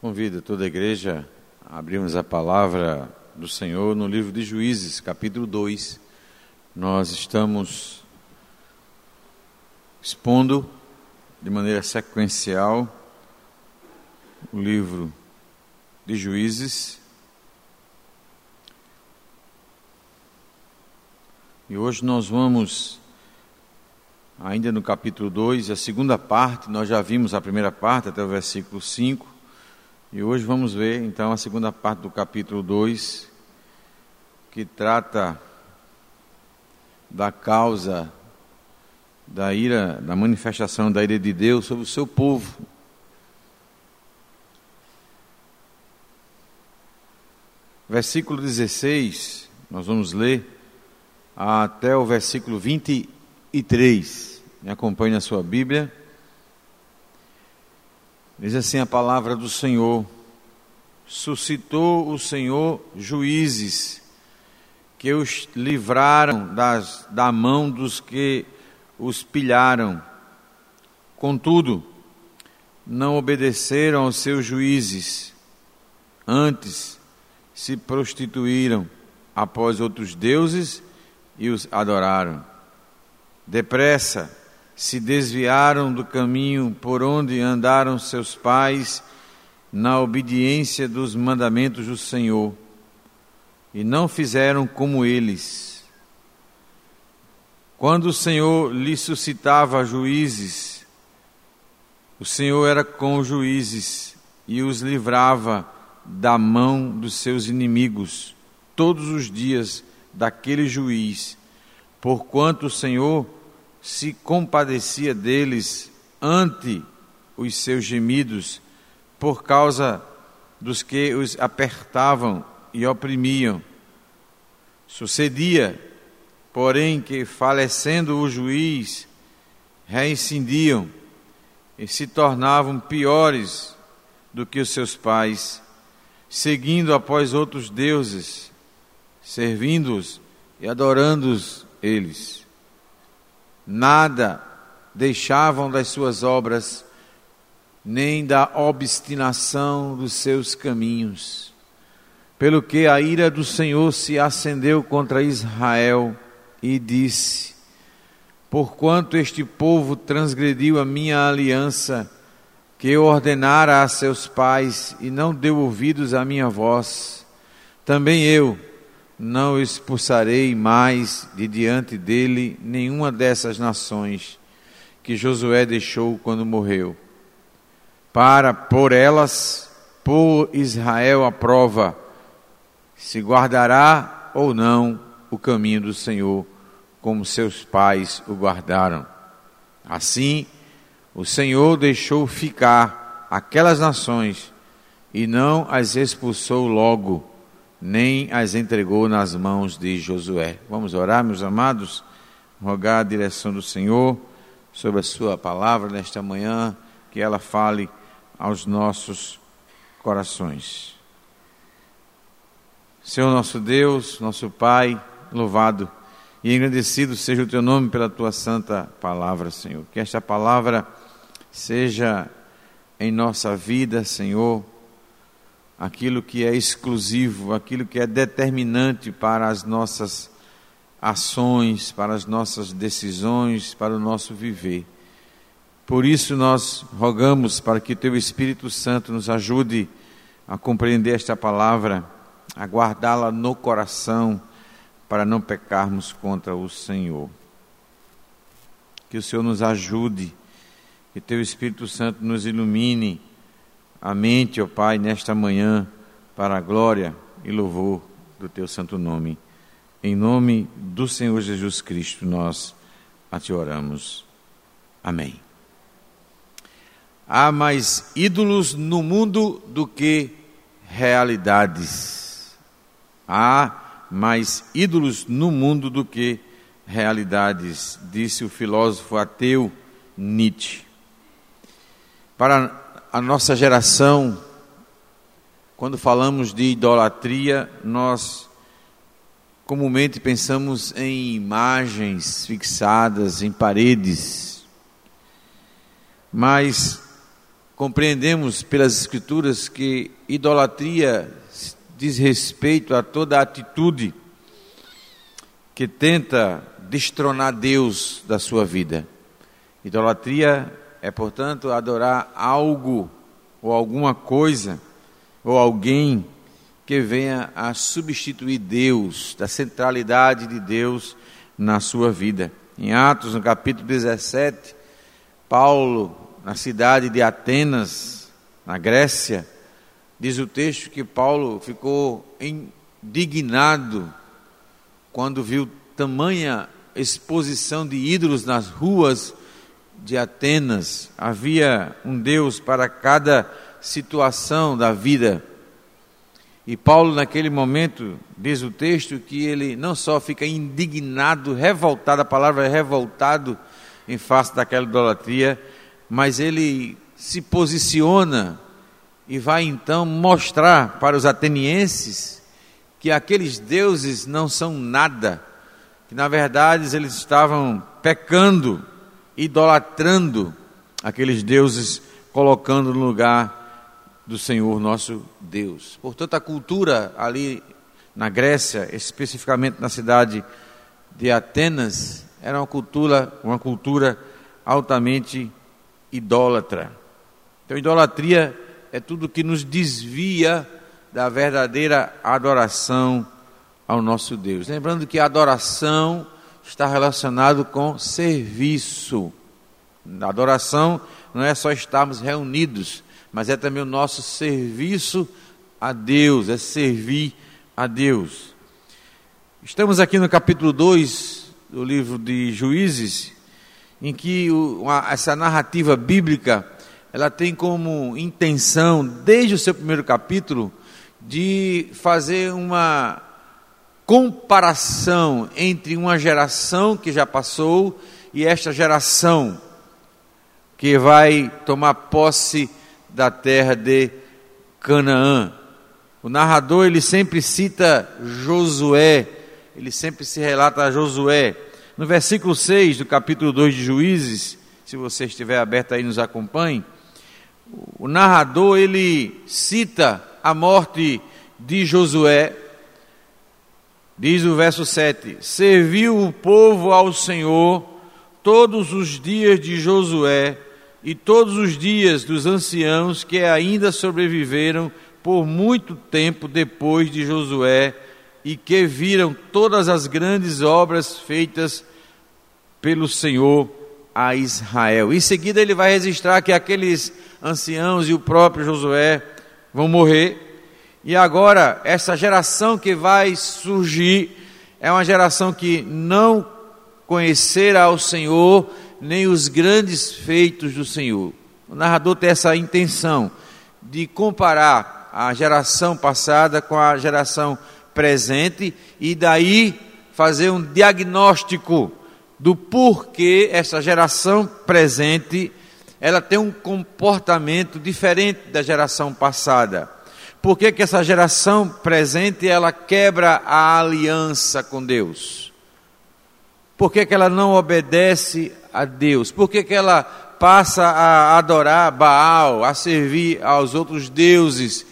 Convido toda a igreja a abrirmos a palavra do Senhor no livro de Juízes, capítulo 2. Nós estamos expondo de maneira sequencial o livro de Juízes. E hoje nós vamos, ainda no capítulo 2, a segunda parte, nós já vimos a primeira parte até o versículo 5. E hoje vamos ver então a segunda parte do capítulo 2, que trata da causa da ira, da manifestação da ira de Deus sobre o seu povo. Versículo 16, nós vamos ler até o versículo 23. Me acompanhe na sua Bíblia. Diz assim a palavra do Senhor: suscitou o Senhor juízes que os livraram das, da mão dos que os pilharam. Contudo, não obedeceram aos seus juízes, antes se prostituíram após outros deuses e os adoraram. Depressa, se desviaram do caminho por onde andaram seus pais na obediência dos mandamentos do Senhor, e não fizeram como eles. Quando o Senhor lhe suscitava juízes, o Senhor era com os juízes e os livrava da mão dos seus inimigos todos os dias daquele juiz, porquanto o Senhor se compadecia deles ante os seus gemidos, por causa dos que os apertavam e oprimiam. Sucedia, porém, que falecendo o juiz, reincindiam e se tornavam piores do que os seus pais, seguindo após outros deuses, servindo-os e adorando-os eles nada deixavam das suas obras, nem da obstinação dos seus caminhos. Pelo que a ira do Senhor se acendeu contra Israel e disse: Porquanto este povo transgrediu a minha aliança, que eu ordenara a seus pais, e não deu ouvidos à minha voz, também eu, não expulsarei mais de diante dele nenhuma dessas nações que Josué deixou quando morreu, para por elas pôr Israel à prova se guardará ou não o caminho do Senhor, como seus pais o guardaram. Assim, o Senhor deixou ficar aquelas nações e não as expulsou logo nem as entregou nas mãos de Josué. Vamos orar, meus amados, rogar a direção do Senhor sobre a Sua palavra nesta manhã, que ela fale aos nossos corações. Senhor nosso Deus, nosso Pai, louvado e engrandecido seja o Teu nome pela Tua santa palavra, Senhor. Que esta palavra seja em nossa vida, Senhor, aquilo que é exclusivo, aquilo que é determinante para as nossas ações, para as nossas decisões, para o nosso viver. Por isso nós rogamos para que teu Espírito Santo nos ajude a compreender esta palavra, a guardá-la no coração, para não pecarmos contra o Senhor. Que o Senhor nos ajude, que teu Espírito Santo nos ilumine a mente, ó Pai, nesta manhã, para a glória e louvor do Teu santo nome. Em nome do Senhor Jesus Cristo, nós a Te oramos. Amém. Há mais ídolos no mundo do que realidades. Há mais ídolos no mundo do que realidades, disse o filósofo ateu Nietzsche. Para a nossa geração, quando falamos de idolatria, nós comumente pensamos em imagens fixadas em paredes. Mas compreendemos pelas Escrituras que idolatria diz respeito a toda atitude que tenta destronar Deus da sua vida. Idolatria é, portanto, adorar algo ou alguma coisa ou alguém que venha a substituir Deus, da centralidade de Deus na sua vida. Em Atos, no capítulo 17, Paulo na cidade de Atenas, na Grécia, diz o texto que Paulo ficou indignado quando viu tamanha exposição de ídolos nas ruas de Atenas. Havia um Deus para cada situação da vida. E Paulo, naquele momento, diz o texto que ele não só fica indignado, revoltado, a palavra é revoltado em face daquela idolatria, mas ele se posiciona e vai então mostrar para os atenienses que aqueles deuses não são nada, que na verdade eles estavam pecando, idolatrando aqueles deuses, colocando no lugar do Senhor nosso Deus. Portanto, a cultura ali na Grécia, especificamente na cidade de Atenas, era uma cultura, uma cultura altamente idólatra. Então, idolatria é tudo que nos desvia da verdadeira adoração ao nosso Deus. Lembrando que a adoração está relacionado com serviço. A adoração não é só estarmos reunidos, mas é também o nosso serviço a Deus, é servir a Deus. Estamos aqui no capítulo 2 do livro de Juízes, em que essa narrativa bíblica ela tem como intenção, desde o seu primeiro capítulo, de fazer uma comparação entre uma geração que já passou e esta geração que vai tomar posse da terra de Canaã. O narrador ele sempre cita Josué, ele sempre se relata a Josué. No versículo 6 do capítulo 2 de Juízes, se você estiver aberto aí, nos acompanhe. O narrador ele cita a morte de Josué. Diz o verso 7: Serviu o povo ao Senhor todos os dias de Josué e todos os dias dos anciãos que ainda sobreviveram por muito tempo depois de Josué e que viram todas as grandes obras feitas pelo Senhor a Israel. Em seguida, ele vai registrar que aqueles anciãos e o próprio Josué vão morrer. E agora, essa geração que vai surgir é uma geração que não conhecerá o Senhor, nem os grandes feitos do Senhor. O narrador tem essa intenção de comparar a geração passada com a geração presente e daí fazer um diagnóstico do porquê essa geração presente ela tem um comportamento diferente da geração passada. Por que, que essa geração presente ela quebra a aliança com Deus? Por que, que ela não obedece a Deus? Por que, que ela passa a adorar Baal, a servir aos outros deuses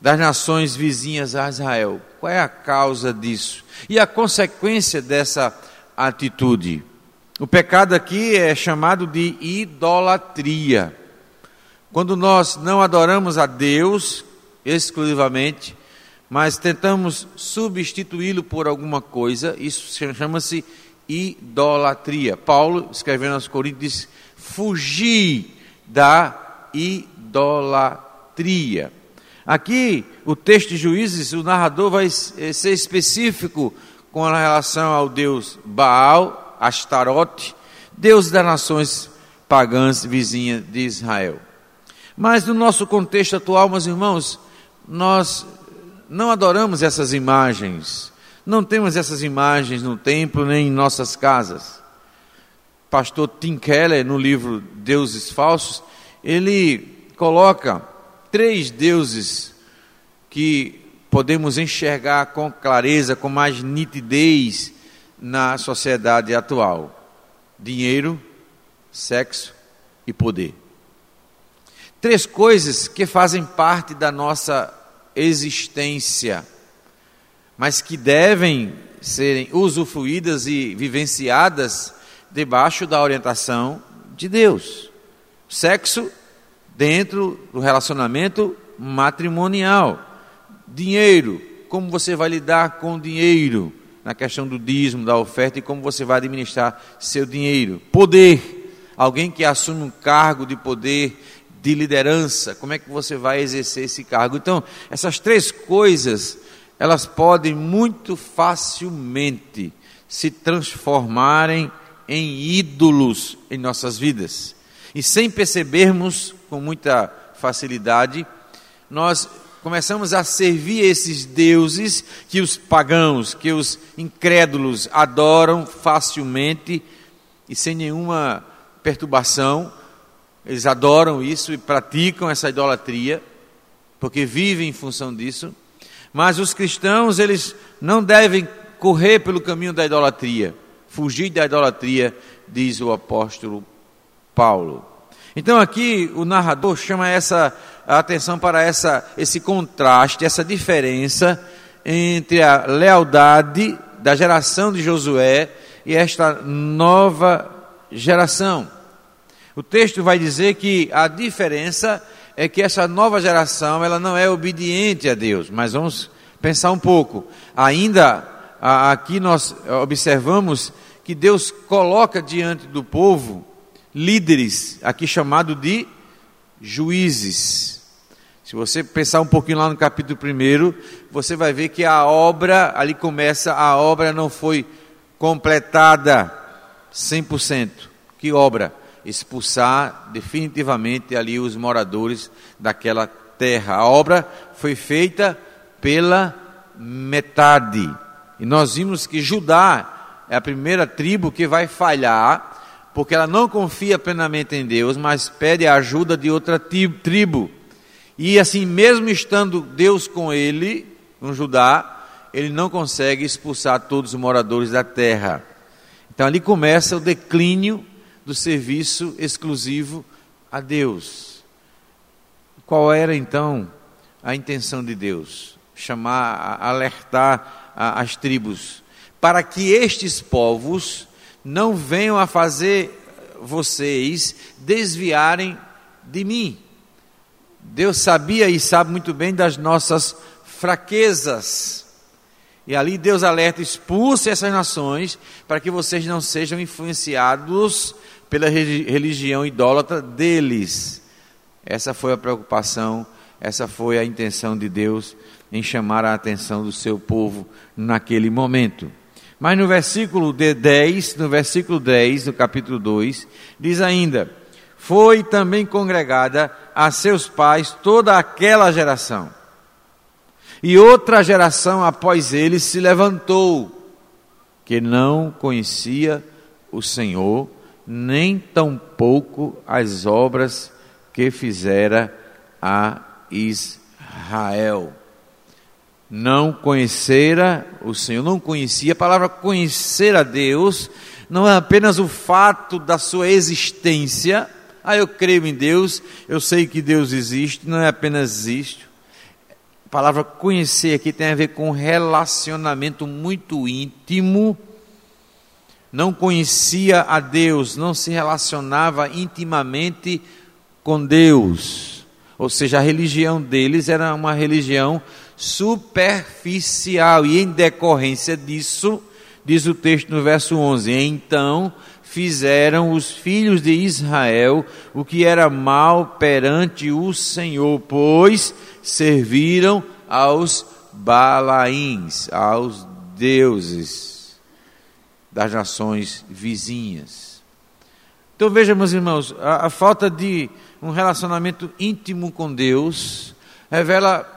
das nações vizinhas a Israel? Qual é a causa disso? E a consequência dessa atitude. O pecado aqui é chamado de idolatria. Quando nós não adoramos a Deus exclusivamente, mas tentamos substituí-lo por alguma coisa, isso chama-se idolatria. Paulo, escrevendo aos Coríntios, diz: fugir da idolatria. Aqui, o texto de Juízes, o narrador vai ser específico com relação ao deus Baal, Astarote, deus das nações pagãs vizinhas de Israel. Mas no nosso contexto atual, meus irmãos, nós não adoramos essas imagens, não temos essas imagens no templo nem em nossas casas. Pastor Tim Keller, no livro Deuses Falsos, ele coloca três deuses que podemos enxergar com clareza, com mais nitidez na sociedade atual: dinheiro, sexo e poder. Três coisas que fazem parte da nossa existência, mas que devem serem usufruídas e vivenciadas debaixo da orientação de Deus. Sexo dentro do relacionamento matrimonial. Dinheiro, como você vai lidar com o dinheiro na questão do dízimo, da oferta e como você vai administrar seu dinheiro. Poder, alguém que assume um cargo de poder, de liderança, como é que você vai exercer esse cargo? Então, essas três coisas, elas podem muito facilmente se transformarem em ídolos em nossas vidas. E sem percebermos com muita facilidade, nós começamos a servir esses deuses que os pagãos, que os incrédulos adoram facilmente e sem nenhuma perturbação. Eles adoram isso e praticam essa idolatria, porque vivem em função disso. Mas os cristãos, eles não devem correr pelo caminho da idolatria, fugir da idolatria, diz o apóstolo Paulo. Então aqui o narrador chama essa a atenção para essa, esse contraste, essa diferença entre a lealdade da geração de Josué e esta nova geração. O texto vai dizer que a diferença é que essa nova geração ela não é obediente a Deus, mas vamos pensar um pouco. Ainda aqui nós observamos que Deus coloca diante do povo líderes, aqui chamado de juízes. Se você pensar um pouquinho lá no capítulo 1, você vai ver que a obra, ali começa, a obra não foi completada 100%. Que obra? Expulsar definitivamente ali os moradores daquela terra. A obra foi feita pela metade. E nós vimos que Judá é a primeira tribo que vai falhar porque ela não confia plenamente em Deus, mas pede a ajuda de outra tribo. E assim, mesmo estando Deus com ele, com Judá, ele não consegue expulsar todos os moradores da terra. Então ali começa o declínio do serviço exclusivo a Deus. Qual era então a intenção de Deus? Chamar, alertar as tribos, para que estes povos não venham a fazer vocês desviarem de mim. Deus sabia e sabe muito bem das nossas fraquezas. E ali Deus alerta, expulse essas nações para que vocês não sejam influenciados pela religião idólatra deles. Essa foi a preocupação, essa foi a intenção de Deus em chamar a atenção do seu povo naquele momento. Mas no versículo 10, no versículo 10 do capítulo 2, diz ainda: Foi também congregada a seus pais toda aquela geração. E outra geração após eles se levantou, que não conhecia o Senhor, nem tampouco as obras que fizera a Israel não conhecera o Senhor, não conhecia. A palavra conhecer a Deus não é apenas o fato da sua existência. Ah, eu creio em Deus, eu sei que Deus existe, não é apenas existe. A palavra conhecer aqui tem a ver com um relacionamento muito íntimo. Não conhecia a Deus, não se relacionava intimamente com Deus. Ou seja, a religião deles era uma religião superficial, e em decorrência disso, diz o texto no verso 11: Então fizeram os filhos de Israel o que era mal perante o Senhor, pois serviram aos Balaíns, aos deuses das nações vizinhas. Então veja, meus irmãos, a, a falta de um relacionamento íntimo com Deus revela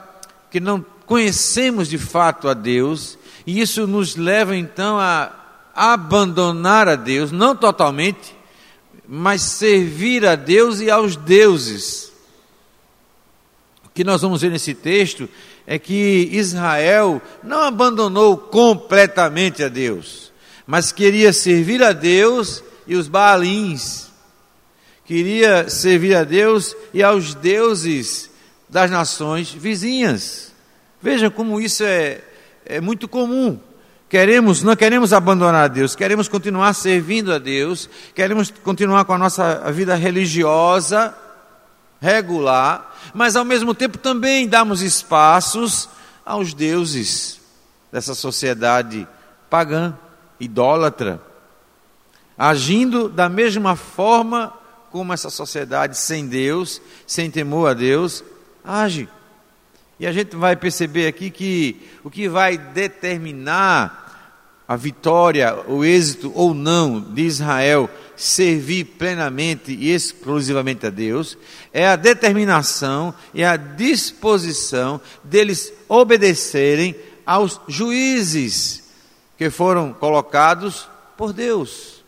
que não conhecemos de fato a Deus, e isso nos leva então a abandonar a Deus, não totalmente, mas servir a Deus e aos deuses. O que nós vamos ver nesse texto é que Israel não abandonou completamente a Deus, mas queria servir a Deus e os Baalins. queria servir a Deus e aos deuses das nações vizinhas. Vejam como isso é, é muito comum. Queremos, não queremos abandonar a Deus, queremos continuar servindo a Deus, queremos continuar com a nossa vida religiosa, regular, mas ao mesmo tempo também damos espaços aos deuses dessa sociedade pagã, idólatra, agindo da mesma forma como essa sociedade sem Deus, sem temor a Deus, age. E a gente vai perceber aqui que o que vai determinar a vitória, o êxito ou não de Israel servir plenamente e exclusivamente a Deus, é a determinação e a disposição deles obedecerem aos juízes que foram colocados por Deus.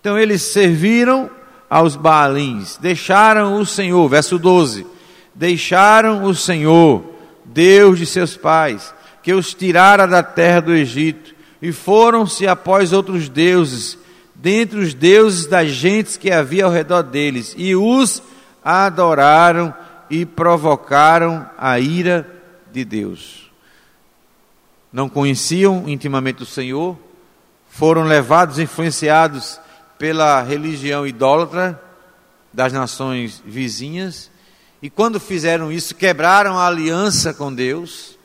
Então eles serviram aos Baalins, deixaram o Senhor, verso 12 deixaram o Senhor, Deus de seus pais, que os tirara da terra do Egito, e foram-se após outros deuses, dentre os deuses das gentes que havia ao redor deles, e os adoraram e provocaram a ira de Deus. Não conheciam intimamente o Senhor, foram levados, influenciados pela religião idólatra das nações vizinhas, e quando fizeram isso, quebraram a aliança com Deus.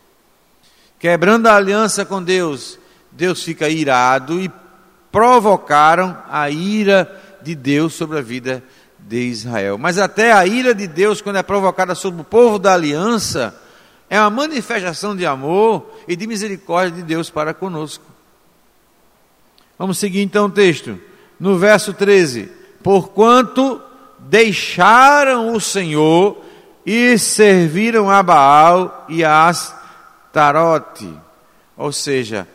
Quebrando a aliança com Deus, Deus fica irado e provocaram a ira de Deus sobre a vida de Israel. Mas até a ira de Deus, quando é provocada sobre o povo da aliança, é uma manifestação de amor e de misericórdia de Deus para conosco. Vamos seguir então o texto. No verso 13: Porquanto deixaram o Senhor e serviram a Baal e a Astarote. Ou seja,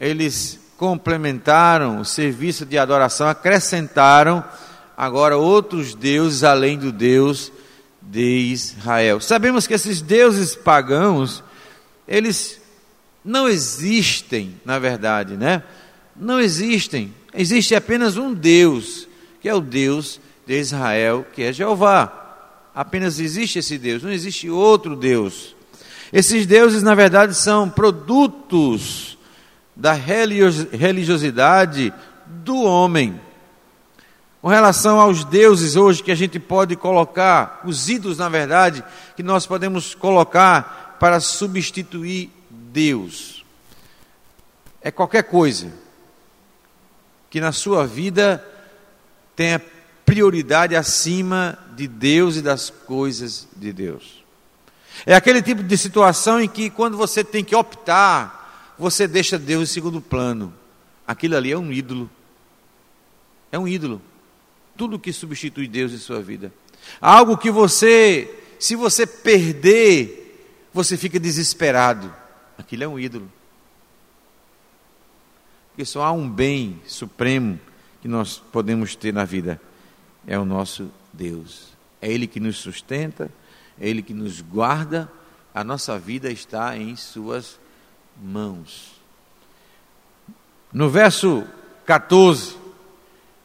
eles complementaram o serviço de adoração, acrescentaram agora outros deuses além do Deus de Israel. Sabemos que esses deuses pagãos, eles não existem, na verdade, né? Não existem. Existe apenas um Deus, que é o Deus de Israel, que é Jeová apenas existe esse Deus, não existe outro Deus. Esses deuses, na verdade, são produtos da religiosidade do homem. Com relação aos deuses hoje que a gente pode colocar, os ídolos, na verdade, que nós podemos colocar para substituir Deus. É qualquer coisa que na sua vida tenha prioridade acima de Deus e das coisas de Deus. É aquele tipo de situação em que, quando você tem que optar, você deixa Deus em segundo plano. Aquilo ali é um ídolo. É um ídolo. Tudo que substitui Deus em sua vida. Algo que você, se você perder, você fica desesperado. Aquilo é um ídolo. Porque só há um bem supremo que nós podemos ter na vida é o nosso Deus. É Ele que nos sustenta, é Ele que nos guarda, a nossa vida está em Suas mãos. No verso 14: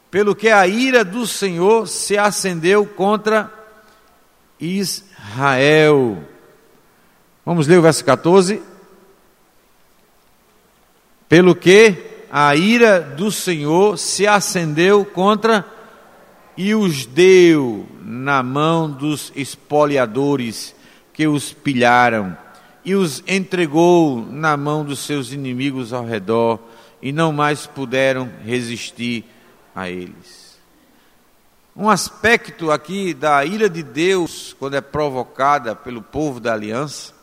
Pelo que a ira do Senhor se acendeu contra Israel. Vamos ler o verso 14. Pelo que a ira do Senhor se acendeu contra e os deu na mão dos espoliadores que os pilharam, e os entregou na mão dos seus inimigos ao redor, e não mais puderam resistir a eles. Um aspecto aqui da ira de Deus, quando é provocada pelo povo da aliança,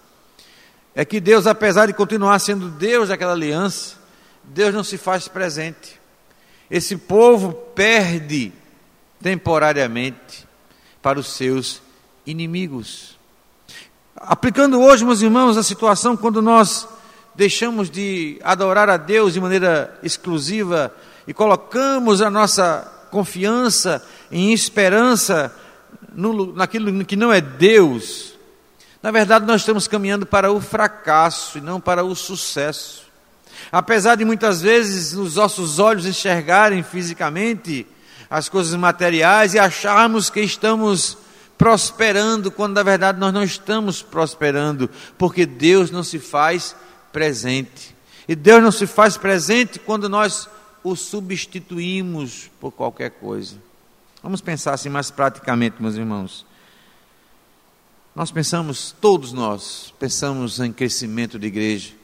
é que Deus, apesar de continuar sendo Deus daquela aliança, Deus não se faz presente. Esse povo perde temporariamente para os seus inimigos. Aplicando hoje, meus irmãos, a situação quando nós deixamos de adorar a Deus de maneira exclusiva e colocamos a nossa confiança em esperança no, naquilo que não é Deus, na verdade nós estamos caminhando para o fracasso e não para o sucesso. Apesar de muitas vezes os nossos olhos enxergarem fisicamente as coisas materiais e acharmos que estamos prosperando, quando na verdade nós não estamos prosperando, porque Deus não se faz presente. E Deus não se faz presente quando nós o substituímos por qualquer coisa. Vamos pensar assim mais praticamente, meus irmãos. Nós pensamos, todos nós, pensamos em crescimento de igreja,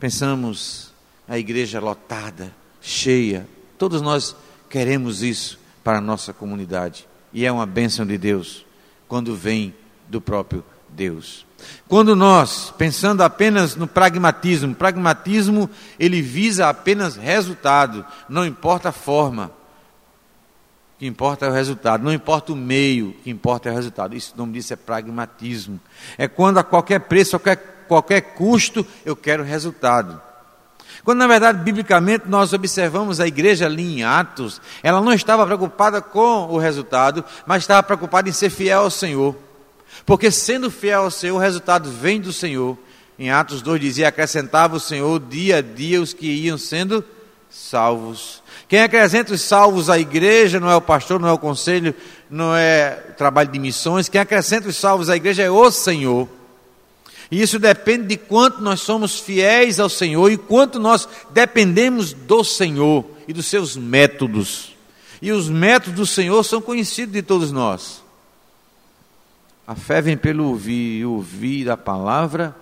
pensamos a igreja lotada, cheia, todos nós queremos isso para a nossa comunidade, e é uma bênção de Deus quando vem do próprio Deus. Quando nós, pensando apenas no pragmatismo, pragmatismo ele visa apenas resultado, não importa a forma. O que importa é o resultado, não importa o meio, o que importa é o resultado. Isso, o nome disso é pragmatismo. É quando a qualquer preço, a qualquer, qualquer custo, eu quero resultado. Quando na verdade, biblicamente, nós observamos a igreja ali em Atos, ela não estava preocupada com o resultado, mas estava preocupada em ser fiel ao Senhor. Porque sendo fiel ao Senhor, o resultado vem do Senhor. Em Atos 2 dizia: acrescentava o Senhor dia a dia os que iam sendo salvos. Quem acrescenta os salvos à igreja não é o pastor, não é o conselho, não é o trabalho de missões. Quem acrescenta os salvos à igreja é o Senhor. E isso depende de quanto nós somos fiéis ao Senhor e quanto nós dependemos do Senhor e dos seus métodos. E os métodos do Senhor são conhecidos de todos nós. A fé vem pelo ouvir e ouvir a palavra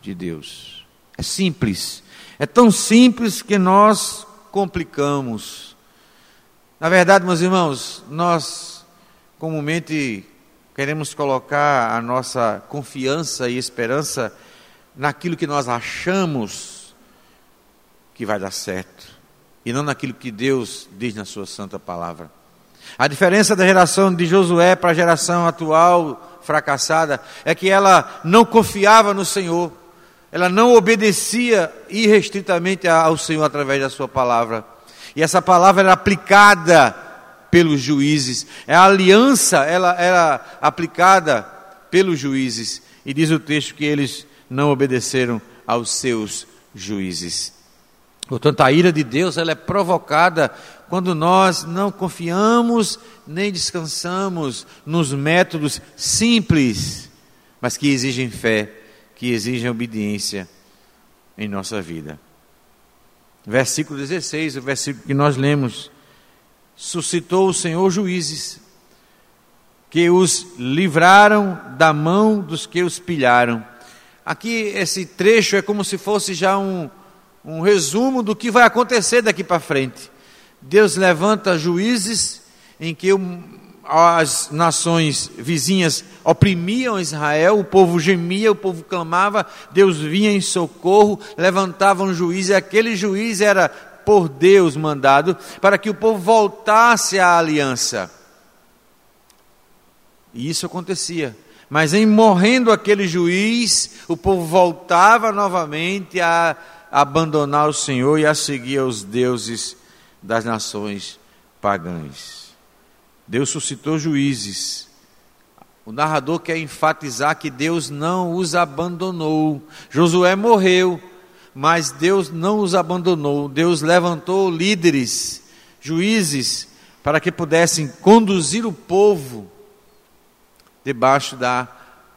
de Deus. É simples. É tão simples que nós complicamos. Na verdade, meus irmãos, nós comumente queremos colocar a nossa confiança e esperança naquilo que nós achamos que vai dar certo e não naquilo que Deus diz na Sua Santa Palavra. A diferença da geração de Josué para a geração atual fracassada é que ela não confiava no Senhor, ela não obedecia irrestritamente ao Senhor através da Sua palavra. E essa palavra era aplicada pelos juízes. É a aliança, ela era aplicada pelos juízes. E diz o texto que eles não obedeceram aos seus juízes. Portanto, a ira de Deus ela é provocada quando nós não confiamos nem descansamos nos métodos simples, mas que exigem fé, que exigem obediência em nossa vida. Versículo 16, o versículo que nós lemos suscitou o Senhor juízes, que os livraram da mão dos que os pilharam. Aqui, esse trecho é como se fosse já um, um resumo do que vai acontecer daqui para frente. Deus levanta juízes em que as nações vizinhas oprimiam Israel, o povo gemia, o povo clamava, Deus vinha em socorro, levantava um juiz, e aquele juiz era por Deus mandado para que o povo voltasse à aliança. E isso acontecia. Mas em morrendo aquele juiz, o povo voltava novamente a abandonar o Senhor e a seguir os deuses das nações pagãs. Deus suscitou juízes. O narrador quer enfatizar que Deus não os abandonou. Josué morreu, mas Deus não os abandonou. Deus levantou líderes, juízes, para que pudessem conduzir o povo debaixo da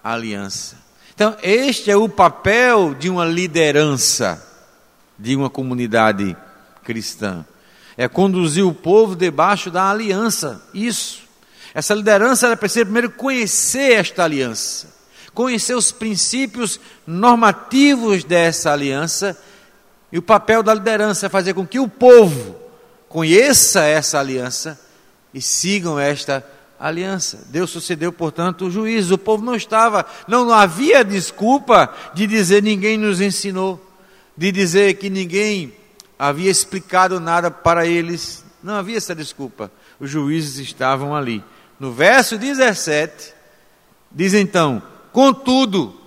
aliança. Então, este é o papel de uma liderança de uma comunidade cristã. É conduzir o povo debaixo da aliança. Isso. Essa liderança ela precisa primeiro conhecer esta aliança conhecer os princípios normativos dessa aliança, e o papel da liderança é fazer com que o povo conheça essa aliança e sigam esta aliança. Deus sucedeu, portanto, o juízo. O povo não estava, não, não havia desculpa de dizer ninguém nos ensinou, de dizer que ninguém havia explicado nada para eles. Não havia essa desculpa. Os juízes estavam ali. No verso 17, diz então: Contudo,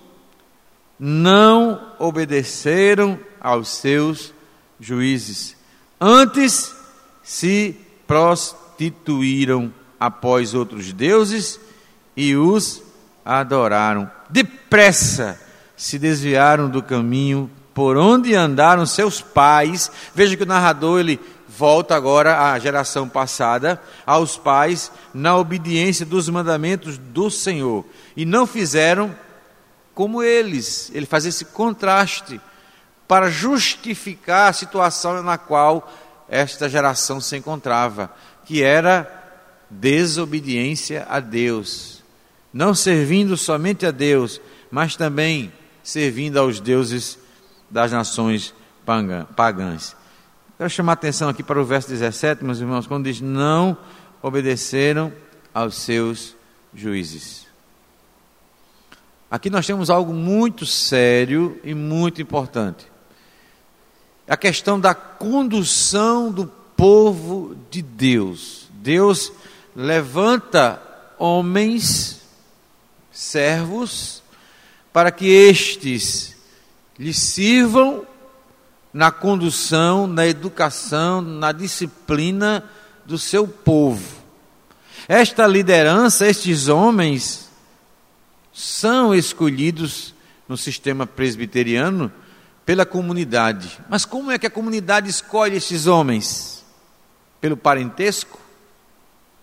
não obedeceram aos seus juízes. Antes se prostituíram após outros deuses e os adoraram. Depressa se desviaram do caminho por onde andaram seus pais. Veja que o narrador ele volta agora à geração passada, aos pais, na obediência dos mandamentos do Senhor. E não fizeram como eles. Ele faz esse contraste para justificar a situação na qual esta geração se encontrava, que era desobediência a Deus, não servindo somente a Deus, mas também servindo aos deuses das nações pagãs. Quero chamar a atenção aqui para o verso 17, meus irmãos, quando diz: Não obedeceram aos seus juízes. Aqui nós temos algo muito sério e muito importante. A questão da condução do povo de Deus. Deus levanta homens, servos, para que estes lhe sirvam na condução, na educação, na disciplina do seu povo. Esta liderança, estes homens, são escolhidos no sistema presbiteriano pela comunidade. Mas como é que a comunidade escolhe esses homens? Pelo parentesco?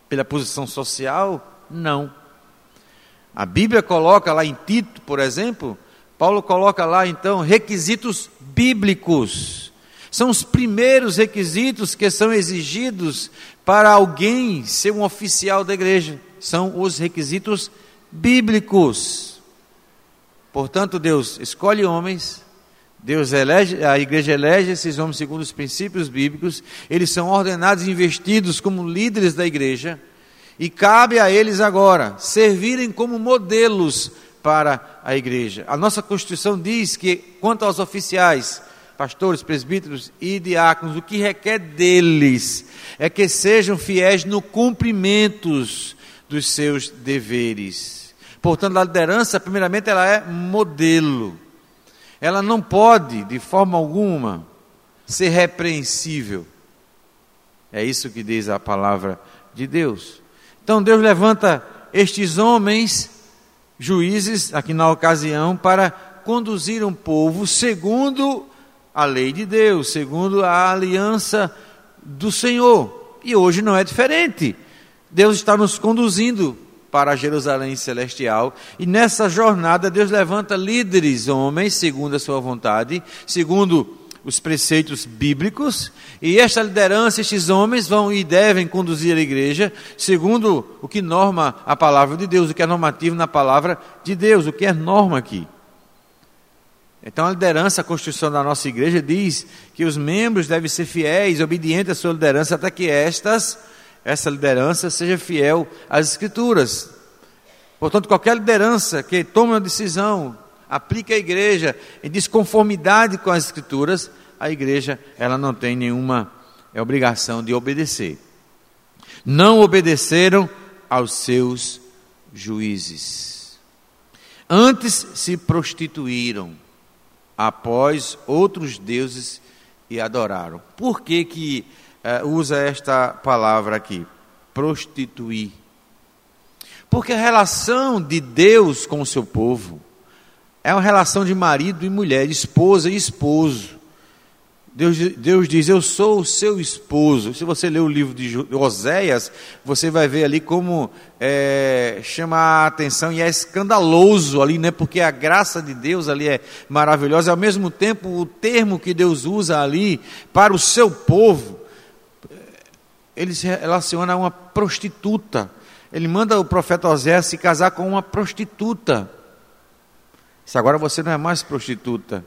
Pela posição social? Não. A Bíblia coloca lá em Tito, por exemplo, Paulo coloca lá então requisitos bíblicos. São os primeiros requisitos que são exigidos para alguém ser um oficial da igreja. São os requisitos bíblicos. Portanto, Deus escolhe homens, Deus elege, a igreja elege esses homens segundo os princípios bíblicos, eles são ordenados e investidos como líderes da igreja, e cabe a eles agora servirem como modelos para a igreja. A nossa Constituição diz que, quanto aos oficiais, pastores, presbíteros e diáconos, o que requer deles é que sejam fiéis no cumprimento dos seus deveres. Portanto, a liderança, primeiramente, ela é modelo. Ela não pode, de forma alguma, ser repreensível. É isso que diz a palavra de Deus. Então, Deus levanta estes homens juízes, aqui na ocasião, para conduzir um povo segundo a lei de Deus, segundo a aliança do Senhor. E hoje não é diferente. Deus está nos conduzindo para Jerusalém celestial, e nessa jornada Deus levanta líderes, homens, segundo a sua vontade, segundo os preceitos bíblicos, e esta liderança, estes homens vão e devem conduzir a igreja segundo o que norma a palavra de Deus, o que é normativo na palavra de Deus, o que é norma aqui. Então a liderança, a Constituição da nossa igreja diz que os membros devem ser fiéis, obedientes à sua liderança, até que estas, essa liderança seja fiel às escrituras. Portanto, qualquer liderança que tome uma decisão aplica a igreja em desconformidade com as escrituras, a igreja ela não tem nenhuma é, obrigação de obedecer. Não obedeceram aos seus juízes. Antes se prostituíram após outros deuses e adoraram. Por que que é, usa esta palavra aqui? Prostituir. Porque a relação de Deus com o seu povo é uma relação de marido e mulher, de esposa e esposo. Deus, Deus diz: Eu sou o seu esposo. Se você ler o livro de Oséias, você vai ver ali como é, chama a atenção e é escandaloso ali, né? Porque a graça de Deus ali é maravilhosa. Ao mesmo tempo, o termo que Deus usa ali para o seu povo, ele se relaciona a uma prostituta. Ele manda o profeta Oséias se casar com uma prostituta. Se agora você não é mais prostituta,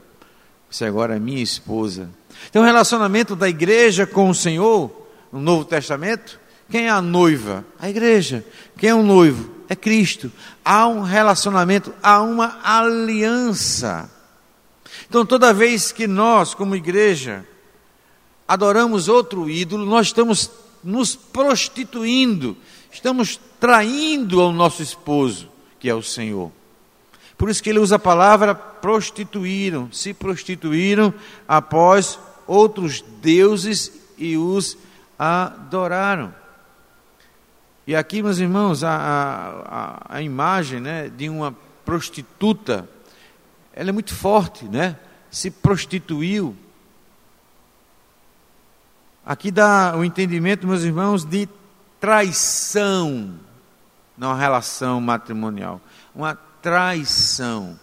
você agora é minha esposa. Tem um relacionamento da igreja com o Senhor no Novo Testamento. Quem é a noiva? A igreja. Quem é o noivo? É Cristo. Há um relacionamento, há uma aliança. Então, toda vez que nós, como igreja, adoramos outro ídolo, nós estamos nos prostituindo, estamos traindo ao nosso esposo, que é o Senhor. Por isso que ele usa a palavra prostituíram, se prostituíram após outros deuses e os adoraram. E aqui, meus irmãos, a, a, a imagem né, de uma prostituta, ela é muito forte, né? Se prostituiu. Aqui dá o entendimento, meus irmãos, de traição na relação matrimonial. Uma traição.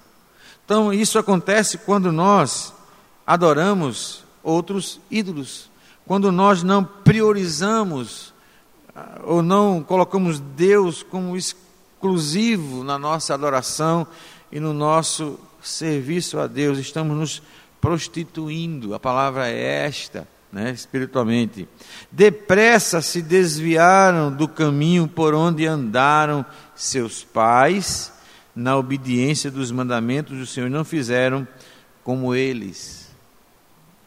Então, isso acontece quando nós adoramos outros ídolos, quando nós não priorizamos ah, ou não colocamos Deus como exclusivo na nossa adoração e no nosso serviço a Deus, estamos nos prostituindo. A palavra é esta né, espiritualmente. Depressa se desviaram do caminho por onde andaram seus pais, na obediência dos mandamentos do Senhor, não fizeram como eles.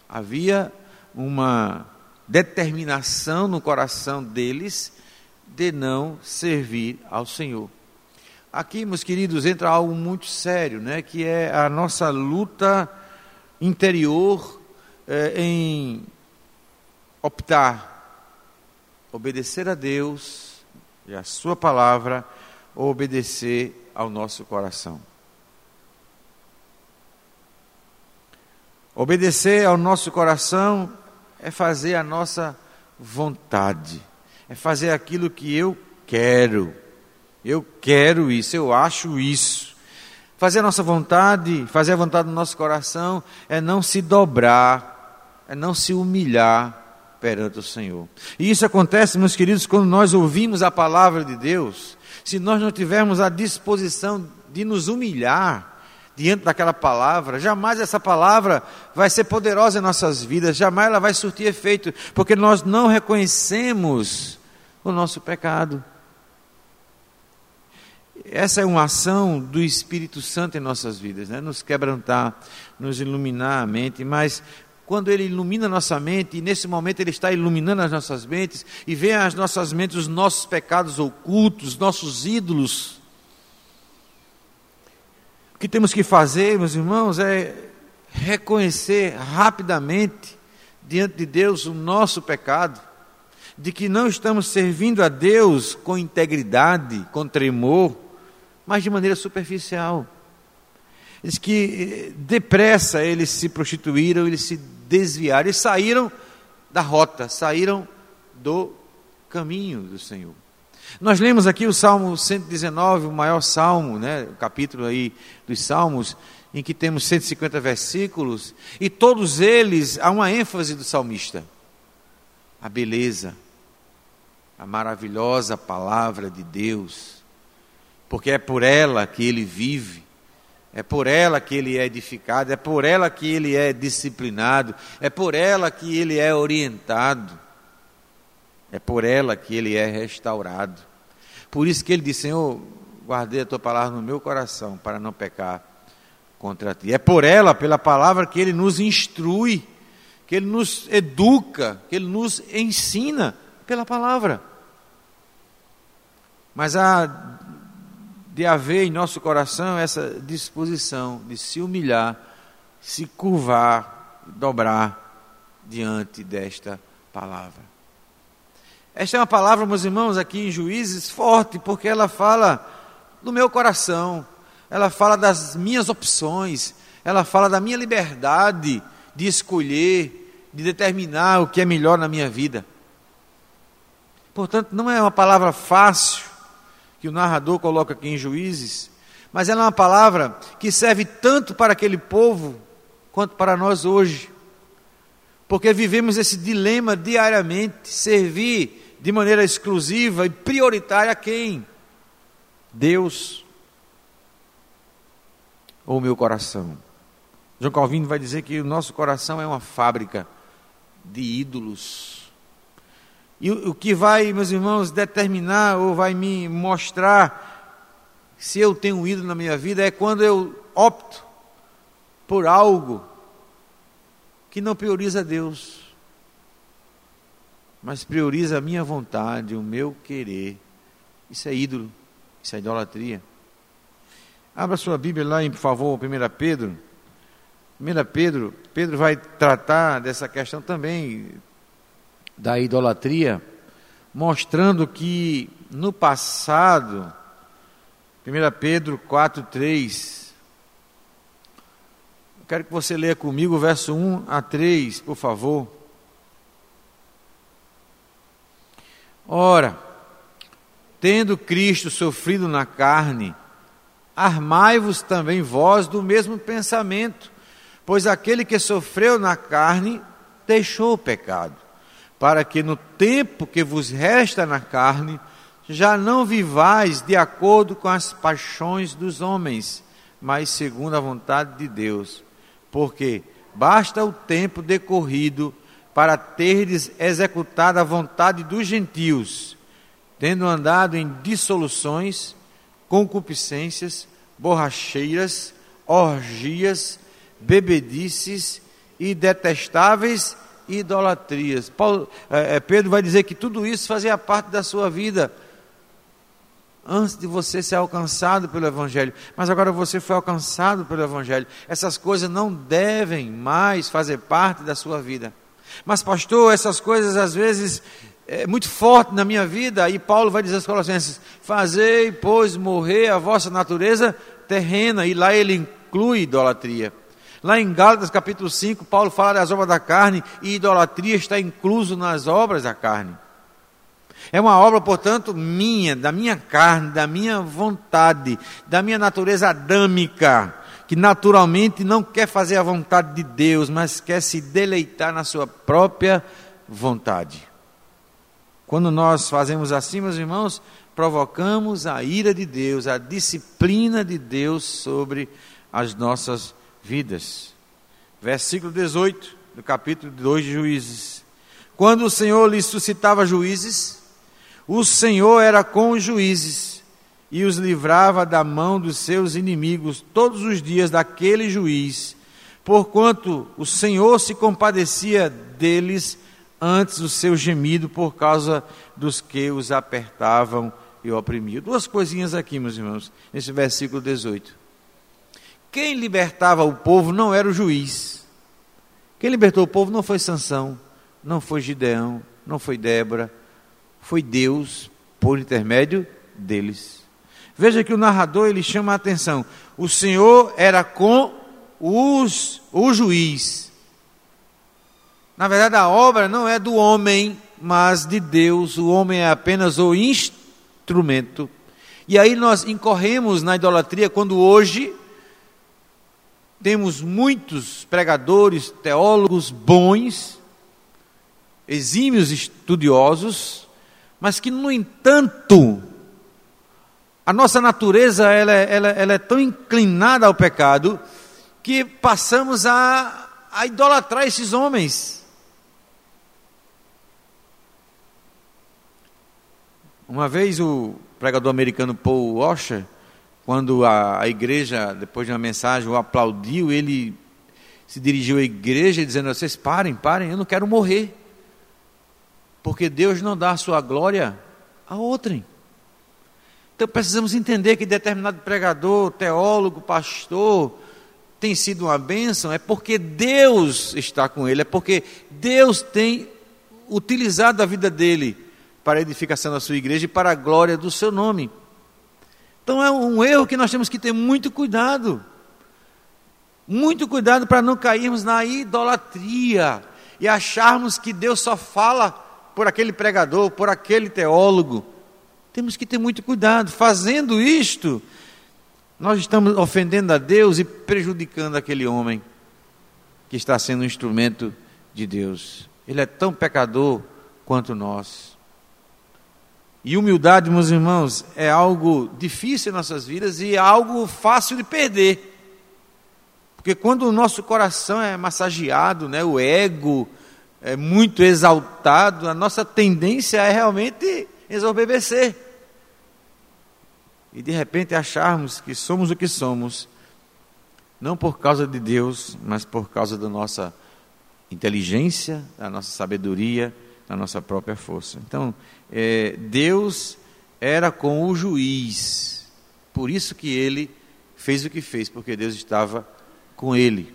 Havia uma determinação no coração deles de não servir ao Senhor. Aqui, meus queridos, entra algo muito sério, né, que é a nossa luta interior eh, em optar obedecer a Deus e a Sua palavra ou obedecer ao nosso coração. Obedecer ao nosso coração é fazer a nossa vontade, é fazer aquilo que eu quero. Eu quero isso, eu acho isso. Fazer a nossa vontade, fazer a vontade do nosso coração é não se dobrar, é não se humilhar perante o Senhor. E isso acontece, meus queridos, quando nós ouvimos a palavra de Deus, se nós não tivermos a disposição de nos humilhar diante daquela palavra, jamais essa palavra vai ser poderosa em nossas vidas, jamais ela vai surtir efeito, porque nós não reconhecemos o nosso pecado. Essa é uma ação do Espírito Santo em nossas vidas, né? nos quebrantar, nos iluminar a mente, mas quando Ele ilumina nossa mente, e nesse momento Ele está iluminando as nossas mentes, e vê às nossas mentes os nossos pecados ocultos, nossos ídolos. O que temos que fazer, meus irmãos, é reconhecer rapidamente diante de Deus o nosso pecado, de que não estamos servindo a Deus com integridade, com tremor, mas de maneira superficial. Diz que depressa eles se prostituíram, eles se desviaram e saíram da rota, saíram do caminho do Senhor. Nós lemos aqui o Salmo 119, o maior salmo, né, o capítulo aí dos Salmos, em que temos 150 versículos, e todos eles há uma ênfase do salmista: a beleza, a maravilhosa palavra de Deus, porque é por ela que ele vive, é por ela que ele é edificado, é por ela que ele é disciplinado, é por ela que ele é orientado, é por ela que ele é restaurado. Por isso que ele diz: Senhor, guardei a tua palavra no meu coração para não pecar contra ti. É por ela, pela palavra, que ele nos instrui, que ele nos educa, que ele nos ensina pela palavra. Mas a de haver em nosso coração essa disposição de se humilhar, se curvar, dobrar diante desta palavra. Esta é uma palavra, meus irmãos, aqui em Juízes, forte, porque ela fala do meu coração, ela fala das minhas opções, ela fala da minha liberdade de escolher, de determinar o que é melhor na minha vida. Portanto, não é uma palavra fácil, que o narrador coloca aqui em Juízes, mas ela é uma palavra que serve tanto para aquele povo quanto para nós hoje. Porque vivemos esse dilema diariamente: servir de maneira exclusiva e prioritária a quem? Deus ou meu coração? João Calvino vai dizer que o nosso coração é uma fábrica de ídolos. E o que vai, meus irmãos, determinar ou vai me mostrar se eu tenho um ídolo na minha vida é quando eu opto por algo que não prioriza Deus, mas prioriza a minha vontade, o meu querer. Isso é ídolo, isso é idolatria. Abra sua Bíblia lá, por favor, 1 Pedro. 1 Pedro, Pedro vai tratar dessa questão também, da idolatria, mostrando que no passado, 1 Pedro 4, 3, eu quero que você leia comigo o verso 1 a 3, por favor. Ora, tendo Cristo sofrido na carne, armai-vos também vós do mesmo pensamento, pois aquele que sofreu na carne deixou o pecado, para que no tempo que vos resta na carne, já não vivais de acordo com as paixões dos homens, mas segundo a vontade de Deus. Porque basta o tempo decorrido para terdes executado a vontade dos gentios, tendo andado em dissoluções, concupiscências, borracheiras, orgias, bebedices e detestáveis idolatrias. Paulo, é, Pedro vai dizer que tudo isso fazia parte da sua vida antes de você ser alcançado pelo Evangelho. Mas agora você foi alcançado pelo Evangelho. Essas coisas não devem mais fazer parte da sua vida. Mas, pastor, essas coisas às vezes é muito forte na minha vida, e Paulo vai dizer aos Colossenses: Fazei, pois, morrer a vossa natureza terrena, e lá ele inclui idolatria. Lá em Gálatas capítulo 5, Paulo fala das obras da carne, e idolatria está incluso nas obras da carne. É uma obra, portanto, minha, da minha carne, da minha vontade, da minha natureza adâmica que naturalmente não quer fazer a vontade de Deus, mas quer se deleitar na sua própria vontade. Quando nós fazemos assim, meus irmãos, provocamos a ira de Deus, a disciplina de Deus sobre as nossas vidas. Versículo 18 do capítulo 2 de Juízes. Quando o Senhor lhe suscitava juízes, o Senhor era com os juízes e os livrava da mão dos seus inimigos todos os dias daquele juiz, porquanto o Senhor se compadecia deles antes o seu gemido por causa dos que os apertavam e oprimiam. Duas coisinhas aqui, meus irmãos, nesse versículo 18. Quem libertava o povo não era o juiz. Quem libertou o povo não foi Sansão, não foi Gideão, não foi Débora, foi Deus por intermédio deles. Veja que o narrador ele chama a atenção. O Senhor era com os, o juiz. Na verdade, a obra não é do homem, mas de Deus. O homem é apenas o instrumento. E aí nós incorremos na idolatria quando hoje temos muitos pregadores, teólogos bons, exímios estudiosos, mas que, no entanto, a nossa natureza ela, é, ela, ela é tão inclinada ao pecado que passamos a, a idolatrar esses homens. Uma vez o pregador americano Paul Washer, quando a, a igreja, depois de uma mensagem, o aplaudiu, ele se dirigiu à igreja dizendo: Vocês parem, parem, eu não quero morrer. Porque Deus não dá a sua glória a outrem. Então precisamos entender que determinado pregador, teólogo, pastor, tem sido uma bênção, é porque Deus está com ele, é porque Deus tem utilizado a vida dele para a edificação da sua igreja e para a glória do seu nome. Então é um erro que nós temos que ter muito cuidado. Muito cuidado para não cairmos na idolatria e acharmos que Deus só fala por aquele pregador, por aquele teólogo. Temos que ter muito cuidado. Fazendo isto, nós estamos ofendendo a Deus e prejudicando aquele homem que está sendo um instrumento de Deus. Ele é tão pecador quanto nós. E humildade, meus irmãos, é algo difícil em nossas vidas e é algo fácil de perder. Porque quando o nosso coração é massageado, né, o ego é muito exaltado, a nossa tendência é realmente exorbecer e de repente acharmos que somos o que somos, não por causa de Deus, mas por causa da nossa inteligência, da nossa sabedoria, da nossa própria força. Então, é, Deus era com o juiz, por isso que ele fez o que fez, porque Deus estava com ele.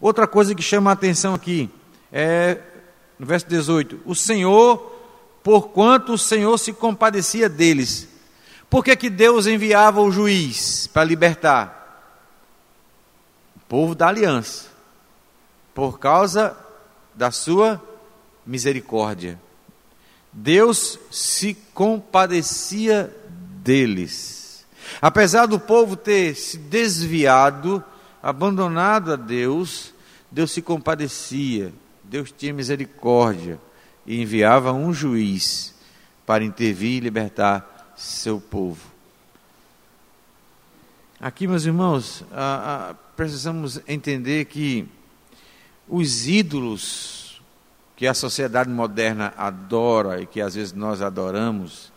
Outra coisa que chama a atenção aqui é no verso 18: O Senhor, porquanto o Senhor se compadecia deles, por que, que Deus enviava o juiz para libertar? O povo da aliança. Por causa da sua misericórdia. Deus se compadecia deles. Apesar do povo ter se desviado, abandonado a Deus, Deus se compadecia, Deus tinha misericórdia e enviava um juiz para intervir e libertar seu povo. Aqui, meus irmãos, precisamos entender que os ídolos que a sociedade moderna adora e que às vezes nós adoramos,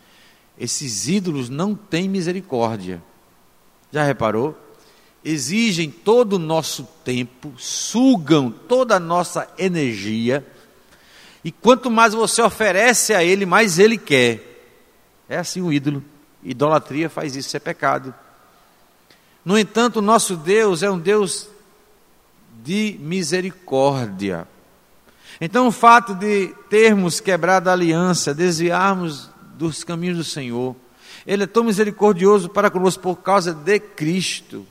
esses ídolos não têm misericórdia. Já reparou? Exigem todo o nosso tempo, sugam toda a nossa energia, e quanto mais você oferece a ele, mais ele quer. É assim o ídolo. Idolatria faz isso, é pecado. No entanto, o nosso Deus é um Deus de misericórdia. Então, o fato de termos quebrado a aliança, desviarmos dos caminhos do Senhor, Ele é tão misericordioso para conosco por causa de Cristo,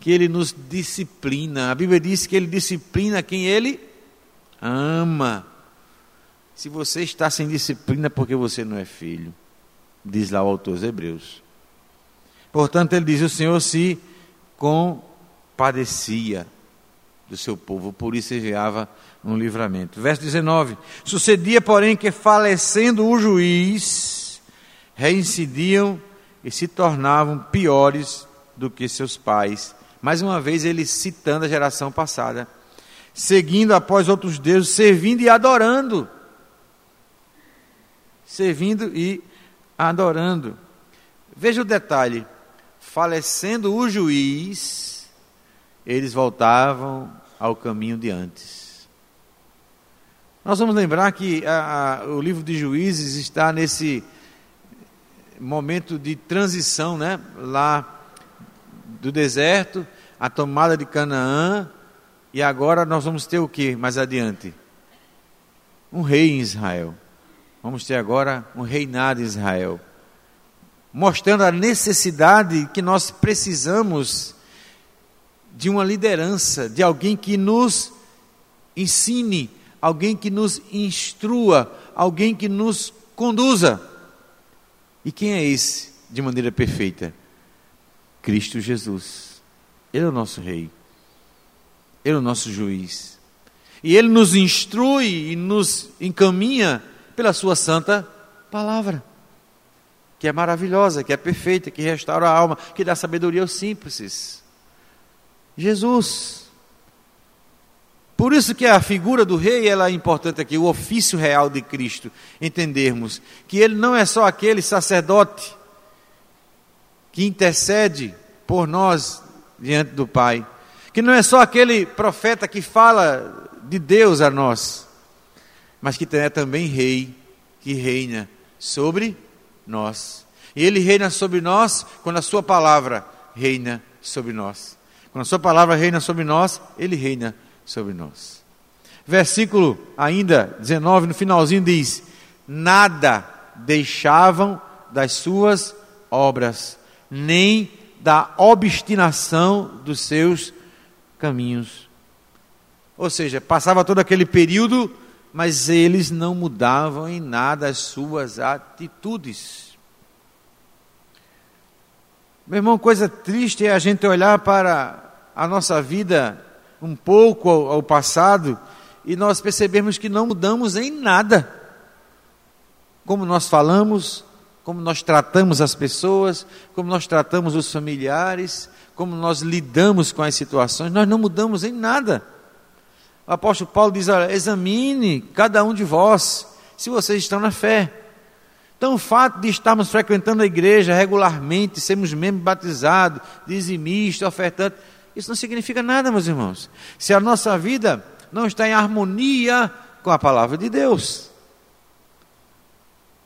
que Ele nos disciplina. A Bíblia diz que Ele disciplina quem Ele ama. Se você está sem disciplina, é porque você não é filho, diz lá o autor dos Hebreus. Portanto, ele diz: o Senhor se compadecia do seu povo, por isso enviava um livramento. Verso 19: Sucedia, porém, que falecendo o juiz, reincidiam e se tornavam piores do que seus pais. Mais uma vez, ele citando a geração passada, seguindo após outros deuses, servindo e adorando. Servindo e adorando. Veja o detalhe: falecendo o juiz, eles voltavam ao caminho de antes. Nós vamos lembrar que a, a, o livro de Juízes está nesse momento de transição, né? Lá do deserto, a tomada de Canaã, e agora nós vamos ter o que mais adiante? Um rei em Israel. Vamos ter agora um reinado em Israel mostrando a necessidade que nós precisamos de uma liderança, de alguém que nos ensine, alguém que nos instrua, alguém que nos conduza. E quem é esse de maneira perfeita? Cristo Jesus. Ele é o nosso rei. Ele é o nosso juiz. E ele nos instrui e nos encaminha pela sua santa palavra que é maravilhosa, que é perfeita, que restaura a alma, que dá sabedoria aos simples. Jesus. Por isso que a figura do rei ela é importante aqui, o ofício real de Cristo, entendermos que ele não é só aquele sacerdote que intercede por nós diante do Pai, que não é só aquele profeta que fala de Deus a nós, mas que é também rei que reina sobre nós. E Ele reina sobre nós quando a Sua palavra reina sobre nós. Quando a Sua palavra reina sobre nós, Ele reina sobre nós. Versículo ainda 19, no finalzinho diz: Nada deixavam das suas obras, nem da obstinação dos seus caminhos. Ou seja, passava todo aquele período mas eles não mudavam em nada as suas atitudes. Meu irmão, coisa triste é a gente olhar para a nossa vida um pouco ao, ao passado e nós percebemos que não mudamos em nada. Como nós falamos, como nós tratamos as pessoas, como nós tratamos os familiares, como nós lidamos com as situações, nós não mudamos em nada. O apóstolo Paulo diz: olha, examine cada um de vós se vocês estão na fé. Então, o fato de estarmos frequentando a igreja regularmente, sermos membros batizados, dizimistas, ofertantes, isso não significa nada, meus irmãos. Se a nossa vida não está em harmonia com a palavra de Deus.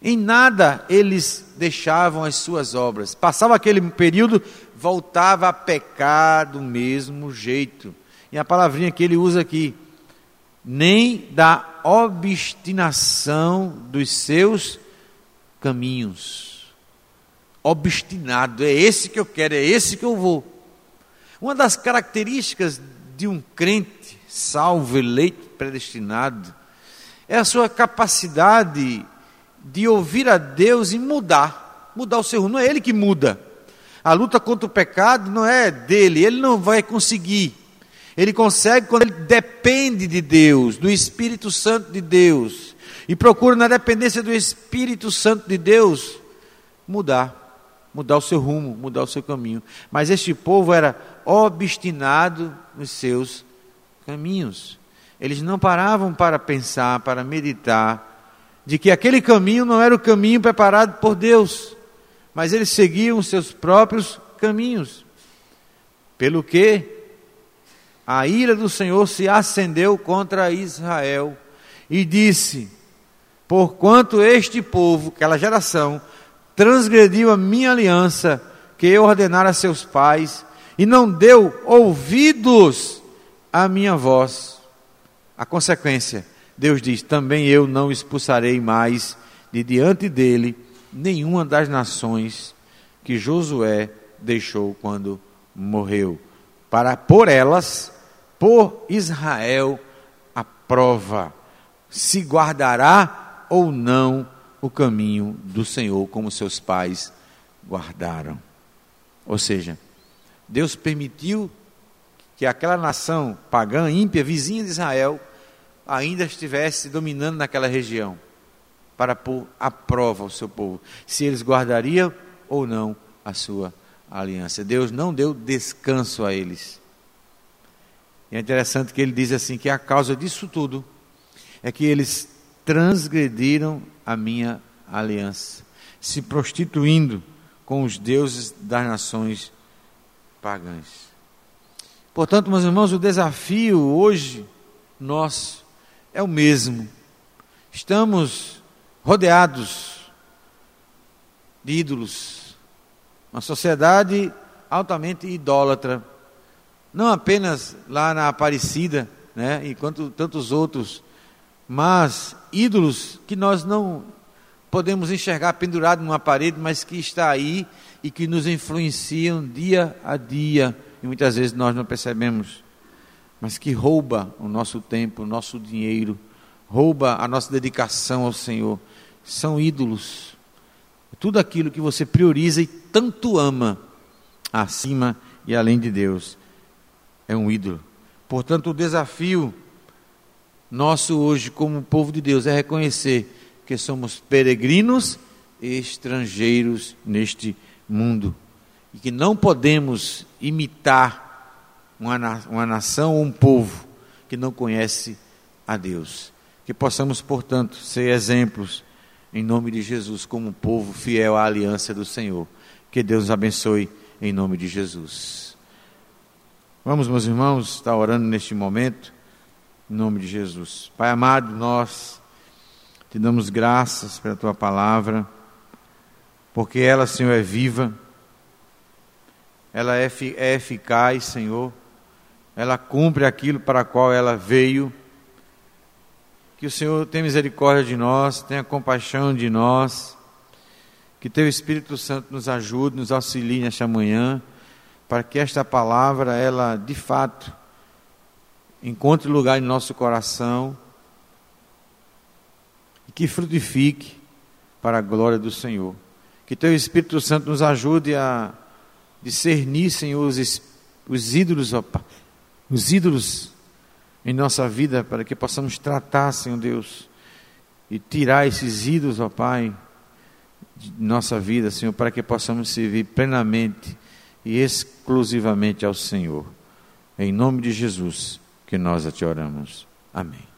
Em nada eles deixavam as suas obras. Passava aquele período, voltava a pecar do mesmo jeito. E a palavrinha que ele usa aqui, nem da obstinação dos seus caminhos. Obstinado, é esse que eu quero, é esse que eu vou. Uma das características de um crente salvo, eleito, predestinado, é a sua capacidade de ouvir a Deus e mudar, mudar o seu rumo. Não é ele que muda. A luta contra o pecado não é dele, ele não vai conseguir. Ele consegue quando ele depende de Deus, do Espírito Santo de Deus, e procura na dependência do Espírito Santo de Deus mudar, mudar o seu rumo, mudar o seu caminho. Mas este povo era obstinado nos seus caminhos. Eles não paravam para pensar, para meditar, de que aquele caminho não era o caminho preparado por Deus, mas eles seguiam os seus próprios caminhos. Pelo que a ira do Senhor se acendeu contra Israel e disse: Porquanto este povo, aquela geração, transgrediu a minha aliança que eu ordenara a seus pais e não deu ouvidos à minha voz. A consequência, Deus diz: também eu não expulsarei mais de diante dele nenhuma das nações que Josué deixou quando morreu, para por elas, por Israel, a prova se guardará ou não o caminho do Senhor, como seus pais guardaram. Ou seja, Deus permitiu que aquela nação pagã, ímpia, vizinha de Israel, ainda estivesse dominando naquela região, para pôr à prova o seu povo, se eles guardariam ou não a sua aliança. Deus não deu descanso a eles. E é interessante que ele diz assim: que a causa disso tudo é que eles transgrediram a minha aliança, se prostituindo com os deuses das nações pagãs. Portanto, meus irmãos, o desafio hoje nosso é o mesmo. Estamos rodeados de ídolos. Uma sociedade altamente idólatra. Não apenas lá na Aparecida, né, enquanto tantos outros, mas ídolos que nós não podemos enxergar pendurado numa parede, mas que está aí e que nos influenciam dia a dia e muitas vezes nós não percebemos mas que rouba o nosso tempo, o nosso dinheiro, rouba a nossa dedicação ao Senhor, são ídolos. Tudo aquilo que você prioriza e tanto ama acima e além de Deus é um ídolo. Portanto, o desafio nosso hoje, como povo de Deus, é reconhecer que somos peregrinos e estrangeiros neste mundo e que não podemos imitar uma, uma nação ou um povo que não conhece a Deus. Que possamos, portanto, ser exemplos em nome de Jesus, como um povo fiel à aliança do Senhor. Que Deus abençoe em nome de Jesus. Vamos, meus irmãos, estar orando neste momento, em nome de Jesus. Pai amado, nós te damos graças pela tua palavra, porque ela, Senhor, é viva, ela é, é eficaz, Senhor ela cumpre aquilo para qual ela veio. Que o Senhor tenha misericórdia de nós, tenha compaixão de nós. Que teu Espírito Santo nos ajude, nos auxilie nesta manhã, para que esta palavra, ela de fato, encontre lugar em nosso coração e que frutifique para a glória do Senhor. Que teu Espírito Santo nos ajude a discernir, Senhor, os, os ídolos, os ídolos em nossa vida, para que possamos tratar, Senhor Deus, e tirar esses ídolos, ó Pai, de nossa vida, Senhor, para que possamos servir plenamente e exclusivamente ao Senhor. Em nome de Jesus que nós a te oramos. Amém.